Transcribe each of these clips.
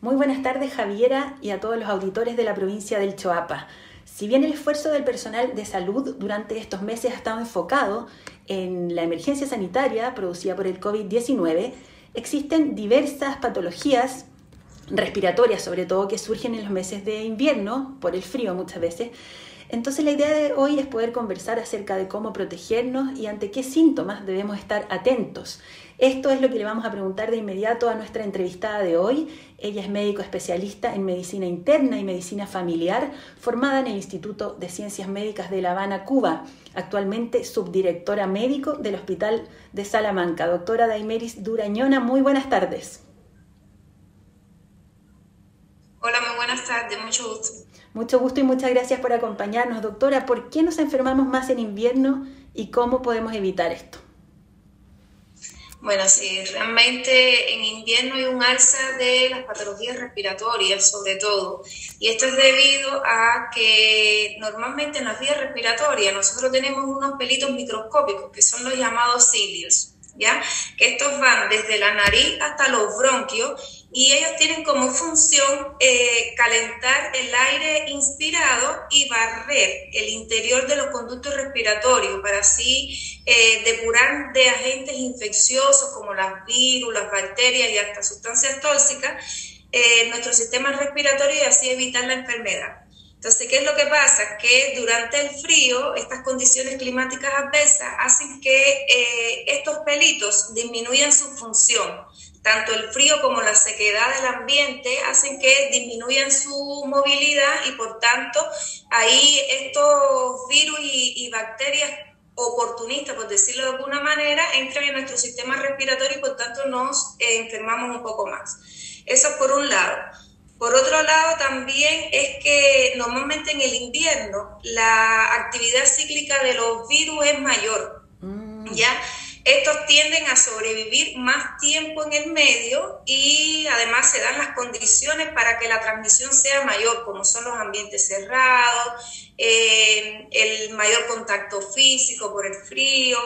Muy buenas tardes Javiera y a todos los auditores de la provincia del Choapa. Si bien el esfuerzo del personal de salud durante estos meses ha estado enfocado en la emergencia sanitaria producida por el COVID-19, existen diversas patologías respiratorias, sobre todo que surgen en los meses de invierno, por el frío muchas veces, entonces la idea de hoy es poder conversar acerca de cómo protegernos y ante qué síntomas debemos estar atentos. Esto es lo que le vamos a preguntar de inmediato a nuestra entrevistada de hoy. Ella es médico especialista en medicina interna y medicina familiar, formada en el Instituto de Ciencias Médicas de La Habana, Cuba, actualmente subdirectora médico del Hospital de Salamanca. Doctora Daimeris Durañona, muy buenas tardes. Buenas tardes, mucho gusto. Mucho gusto y muchas gracias por acompañarnos, doctora. ¿Por qué nos enfermamos más en invierno y cómo podemos evitar esto? Bueno, sí, realmente en invierno hay un alza de las patologías respiratorias, sobre todo. Y esto es debido a que normalmente en las vías respiratorias nosotros tenemos unos pelitos microscópicos que son los llamados cilios, estos van desde la nariz hasta los bronquios y ellos tienen como función eh, calentar el aire inspirado y barrer el interior de los conductos respiratorios para así eh, depurar de agentes infecciosos como las virus, las bacterias y hasta sustancias tóxicas eh, nuestro sistema respiratorio y así evitar la enfermedad. Entonces, ¿qué es lo que pasa? Que durante el frío, estas condiciones climáticas adversas hacen que estos pelitos disminuyan su función tanto el frío como la sequedad del ambiente hacen que disminuyan su movilidad y por tanto ahí estos virus y, bacterias oportunistas, por decirlo de alguna manera, entran en nuestro sistema respiratorio y por tanto nos eh, enfermamos un poco más. Eso por un lado. Por otro lado, también es que normalmente en el invierno la actividad cíclica de los virus es mayor. Mm. ¿Ya? Estos tienden a sobrevivir más tiempo en el medio y además se dan las condiciones para que la transmisión sea mayor, como son los ambientes cerrados, eh, el mayor contacto físico por el frío,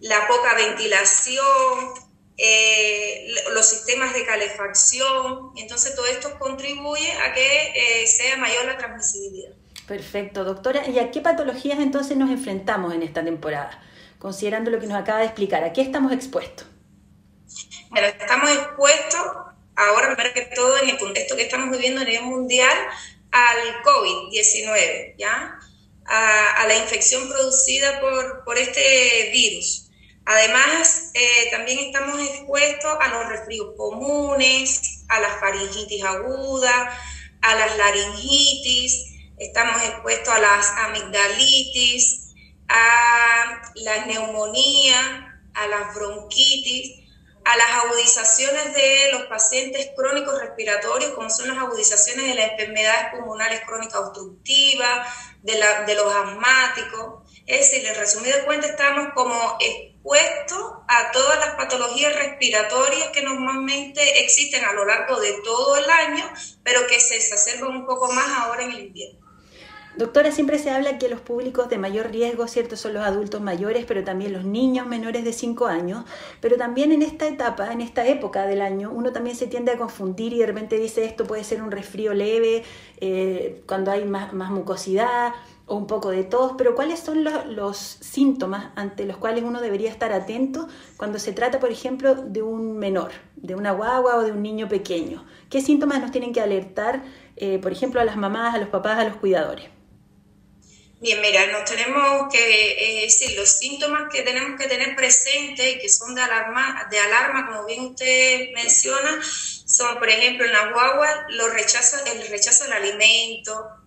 la poca ventilación, eh, los sistemas de calefacción. Entonces todo esto contribuye a que eh, sea mayor la transmisibilidad. Perfecto, doctora. ¿Y a qué patologías entonces nos enfrentamos en esta temporada? considerando lo que nos acaba de explicar? ¿A qué estamos expuestos? Bueno, estamos expuestos, ahora primero que todo, en el contexto que estamos viviendo a nivel mundial, al COVID-19, ¿ya? A, la infección producida por, por este virus. Además, eh, también estamos expuestos a los resfríos comunes, a las faringitis agudas, a las laringitis, estamos expuestos a las amigdalitis, a la neumonía, a las bronquitis, a las agudizaciones de los pacientes crónicos respiratorios, como son las agudizaciones de las enfermedades pulmonares crónicas obstructivas, de, de los asmáticos. Es decir, en resumido cuentas, estamos como expuestos a todas las patologías respiratorias que normalmente existen a lo largo de todo el año, pero que se exacerban un poco más ahora en el invierno. Doctora, siempre se habla que los públicos de mayor riesgo, ¿cierto? Son los adultos mayores, pero también los niños menores de 5 años. Pero también en esta etapa, en esta época del año, uno también se tiende a confundir y de repente dice esto puede ser un resfrío leve, eh, cuando hay más, mucosidad o un poco de tos. Pero ¿cuáles son los, síntomas ante los cuales uno debería estar atento cuando se trata, por ejemplo, de un menor, de una guagua o de un niño pequeño? ¿Qué síntomas nos tienen que alertar, eh, por ejemplo, a las mamás, a los papás, a los cuidadores? Bien, mira, nos tenemos que decir, los síntomas que tenemos que tener presentes y que son de alarma, de alarma, como bien usted menciona, son, por ejemplo, en la guagua, los rechazos, el rechazo del alimento,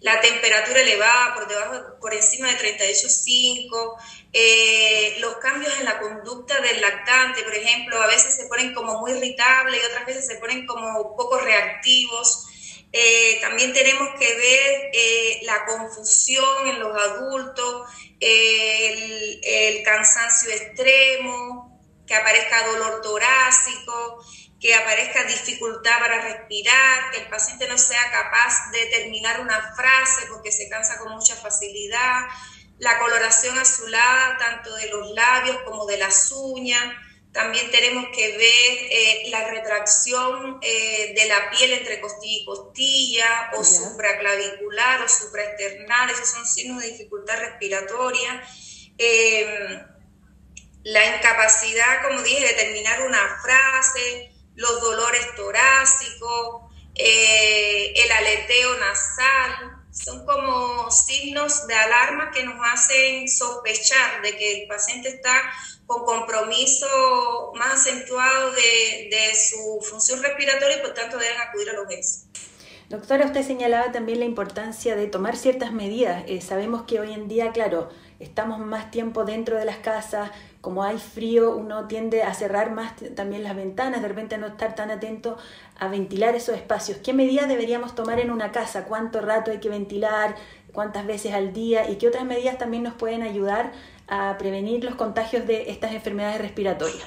la temperatura elevada por debajo, por encima de 38.5, eh, los cambios en la conducta del lactante, por ejemplo, a veces se ponen como muy irritables y otras veces se ponen como poco reactivos. Eh, también tenemos que ver eh, la confusión en los adultos, el, cansancio extremo, que aparezca dolor torácico, que aparezca dificultad para respirar, que el paciente no sea capaz de terminar una frase porque se cansa con mucha facilidad, la coloración azulada tanto de los labios como de las uñas, también tenemos que ver eh, la retracción eh, de la piel entre costilla y costilla, o supraclavicular o supraesternal, esos son signos de dificultad respiratoria. Em, la incapacidad, como dije, de terminar una frase, los dolores torácicos, eh, el aleteo nasal, son como signos de alarma que nos hacen sospechar de que el paciente está con compromiso más acentuado de, su función respiratoria y por tanto deben acudir a los urgencia. Doctora, usted señalaba también la importancia de tomar ciertas medidas. Eh, sabemos que hoy en día, claro, estamos más tiempo dentro de las casas, como hay frío, uno tiende a cerrar más también las ventanas, de repente no estar tan atento a ventilar esos espacios. ¿Qué medidas deberíamos tomar en una casa? ¿Cuánto rato hay que ventilar? ¿Cuántas veces al día? ¿Y qué otras medidas también nos pueden ayudar a prevenir los contagios de estas enfermedades respiratorias?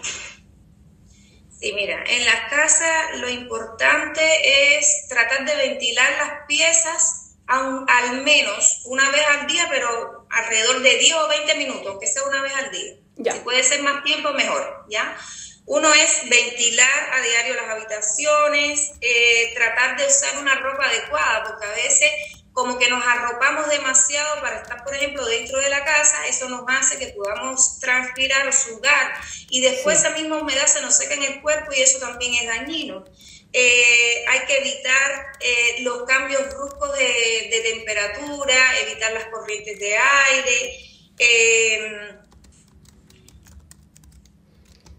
Sí, mira, en la casa lo importante es tratar de ventilar las piezas al menos una vez al día, pero alrededor de 10 o 20 minutos, que sea una vez al día. Si puede ser más tiempo, mejor, ¿ya? Uno es ventilar a diario las habitaciones, eh, tratar de usar una ropa adecuada, porque a veces como que nos arropamos demasiado para estar, por ejemplo, dentro de la casa, eso nos hace que podamos transpirar o sudar y después esa misma humedad se nos seca en el cuerpo y eso también es dañino. Eh, hay que evitar eh, los cambios bruscos de, de, temperatura, evitar las corrientes de aire. Eh,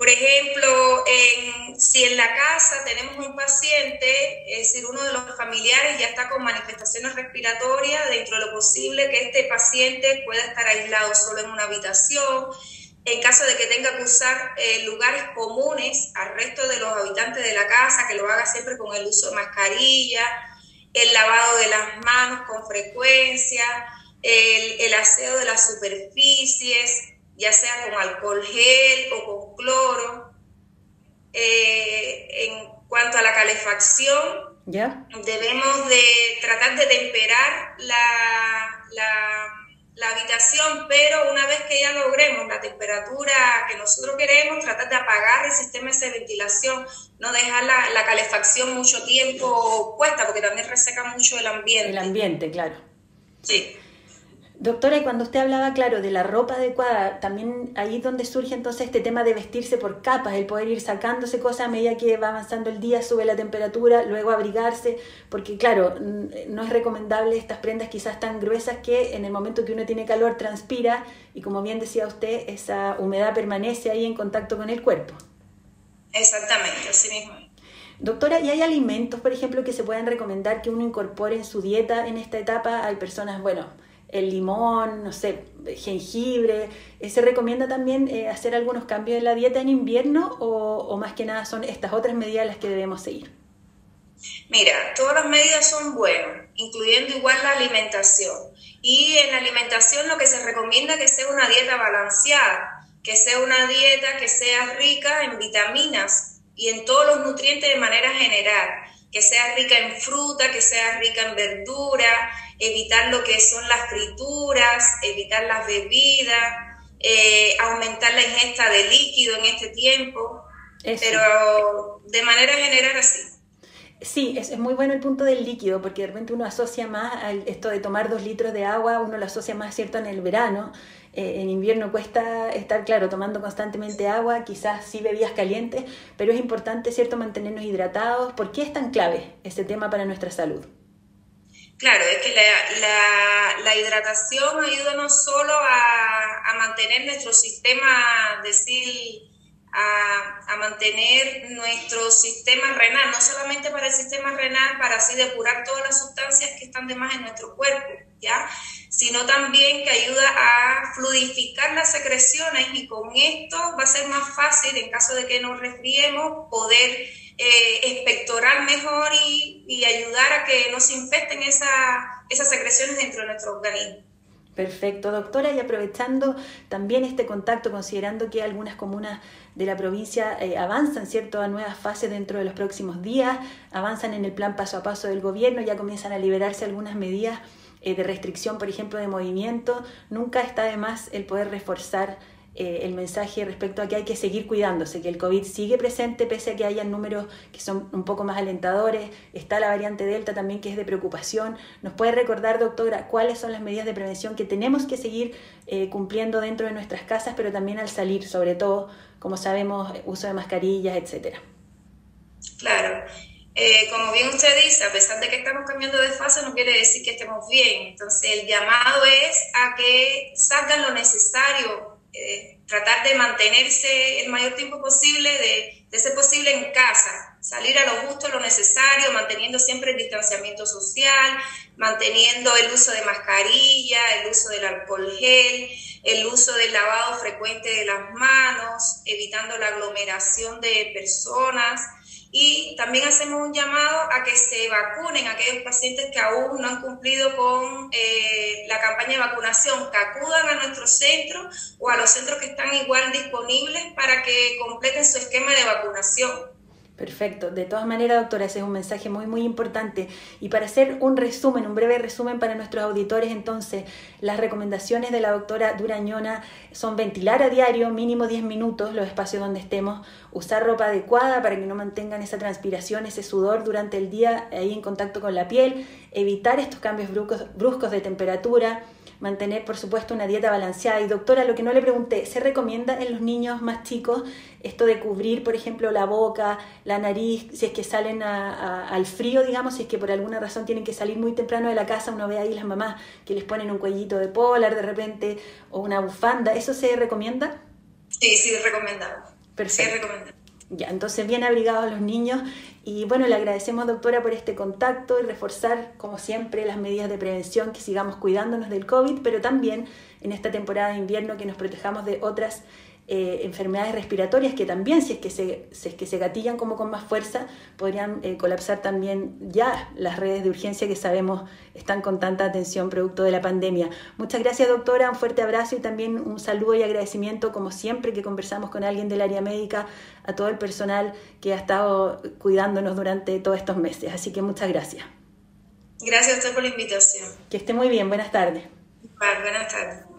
por ejemplo, si en la casa tenemos un paciente, es decir, uno de los familiares ya está con manifestaciones respiratorias, dentro de lo posible que este paciente pueda estar aislado solo en una habitación. En caso de que tenga que usar eh, lugares comunes al resto de los habitantes de la casa, que lo haga siempre con el uso de mascarilla, el lavado de las manos con frecuencia, el, el aseo de las superficies, ya sea con alcohol gel o con cloro. Eh, en cuanto a la calefacción, debemos de tratar de temperar la, la, habitación, pero una vez que ya logremos la temperatura que nosotros queremos, tratar de apagar el sistema de ventilación, no dejar la, la calefacción mucho tiempo puesta, porque también reseca mucho el ambiente. El ambiente, claro. Sí. Doctora, y cuando usted hablaba, claro, de la ropa adecuada, también ahí es donde surge entonces este tema de vestirse por capas, el poder ir sacándose cosas a medida que va avanzando el día, sube la temperatura, luego abrigarse, porque claro, no es recomendable estas prendas quizás tan gruesas que en el momento que uno tiene calor transpira y como bien decía usted, esa humedad permanece ahí en contacto con el cuerpo. Exactamente, así mismo. Doctora, ¿y hay alimentos, por ejemplo, que se puedan recomendar que uno incorpore en su dieta en esta etapa? Hay personas, bueno, el limón, no sé, jengibre. Eh, ¿Se recomienda también eh, hacer algunos cambios en la dieta en invierno o, más que nada son estas otras medidas las que debemos seguir? Mira, todas las medidas son buenas, incluyendo igual la alimentación. Y en la alimentación lo que se recomienda es que sea una dieta balanceada, que sea una dieta que sea rica en vitaminas y en todos los nutrientes de manera general, que sea rica en fruta, que sea rica en verdura, evitar lo que son las frituras, evitar las bebidas, eh, aumentar la ingesta de líquido en este tiempo, pero de manera general así. Sí, es, muy bueno el punto del líquido, porque de repente uno asocia más a esto de tomar dos litros de agua, uno lo asocia más, ¿cierto?, en el verano. Eh, en invierno cuesta estar, claro, tomando constantemente agua, quizás sí bebidas calientes, pero es importante, ¿cierto?, mantenernos hidratados. ¿Por qué es tan clave ese tema para nuestra salud? Claro, es que la, hidratación ayuda no solo a, mantener nuestro sistema, decir, a, mantener nuestro sistema renal, no solamente para el sistema renal, para así depurar todas las sustancias que están de más en nuestro cuerpo, ¿ya? Sino también que ayuda a fluidificar las secreciones y con esto va a ser más fácil, en caso de que nos resfriemos, poder eh, mejor y, ayudar a que no se infecten esas secreciones dentro de nuestro organismo. Perfecto, doctora, y aprovechando también este contacto, considerando que algunas comunas de la provincia eh, avanzan, ¿cierto?, a nuevas fases dentro de los próximos días, avanzan en el plan paso a paso del gobierno, ya comienzan a liberarse algunas medidas eh, de restricción, por ejemplo, de movimiento, nunca está de más el poder reforzar eh, el mensaje respecto a que hay que seguir cuidándose, que el COVID sigue presente pese a que haya números que son un poco más alentadores. Está la variante Delta también que es de preocupación. ¿Nos puede recordar, doctora, cuáles son las medidas de prevención que tenemos que seguir eh, cumpliendo dentro de nuestras casas, pero también al salir, sobre todo, como sabemos, uso de mascarillas, etcétera? Claro. Eh, como bien usted dice, a pesar de que estamos cambiando de fase, no quiere decir que estemos bien. Entonces, el llamado es a que salgan lo necesario eh, tratar de mantenerse el mayor tiempo posible, de, de, ser posible en casa, salir a lo justo, lo necesario, manteniendo siempre el distanciamiento social, manteniendo el uso de mascarilla, el uso del alcohol gel, el uso del lavado frecuente de las manos, evitando la aglomeración de personas y también hacemos un llamado a que se vacunen aquellos pacientes que aún no han cumplido con eh, la campaña de vacunación, que acudan a nuestro centro o a los centros que están igual disponibles para que completen su esquema de vacunación. Perfecto. De todas maneras, doctora, ese es un mensaje muy, muy importante. Y para hacer un resumen, un breve resumen para nuestros auditores, entonces, las recomendaciones de la doctora Durañona son ventilar a diario, mínimo 10 minutos, los espacios donde estemos, usar ropa adecuada para que no mantengan esa transpiración, ese sudor durante el día ahí en contacto con la piel, evitar estos cambios bruscos, bruscos de temperatura, mantener, por supuesto, una dieta balanceada. Y doctora, lo que no le pregunté, ¿se recomienda en los niños más chicos esto de cubrir, por ejemplo, la boca, la nariz, si es que salen al frío, digamos, si es que por alguna razón tienen que salir muy temprano de la casa, uno ve ahí las mamás que les ponen un cuellito de polar de repente o una bufanda, ¿eso se recomienda? Sí, sí, recomendado. Perfecto. Sí, recomendado. Ya, entonces bien abrigados los niños. Y bueno, le agradecemos doctora por este contacto y reforzar como siempre las medidas de prevención, que sigamos cuidándonos del COVID, pero también en esta temporada de invierno que nos protejamos de otras eh, enfermedades respiratorias que también, si es que, se, es que se gatillan como con más fuerza, podrían eh, colapsar también ya las redes de urgencia que sabemos están con tanta atención producto de la pandemia. Muchas gracias, doctora. Un fuerte abrazo y también un saludo y agradecimiento, como siempre que conversamos con alguien del área médica, a todo el personal que ha estado cuidándonos durante todos estos meses. Así que muchas gracias. Gracias a usted por la invitación. Que esté muy bien. Buenas tardes. buenas tardes.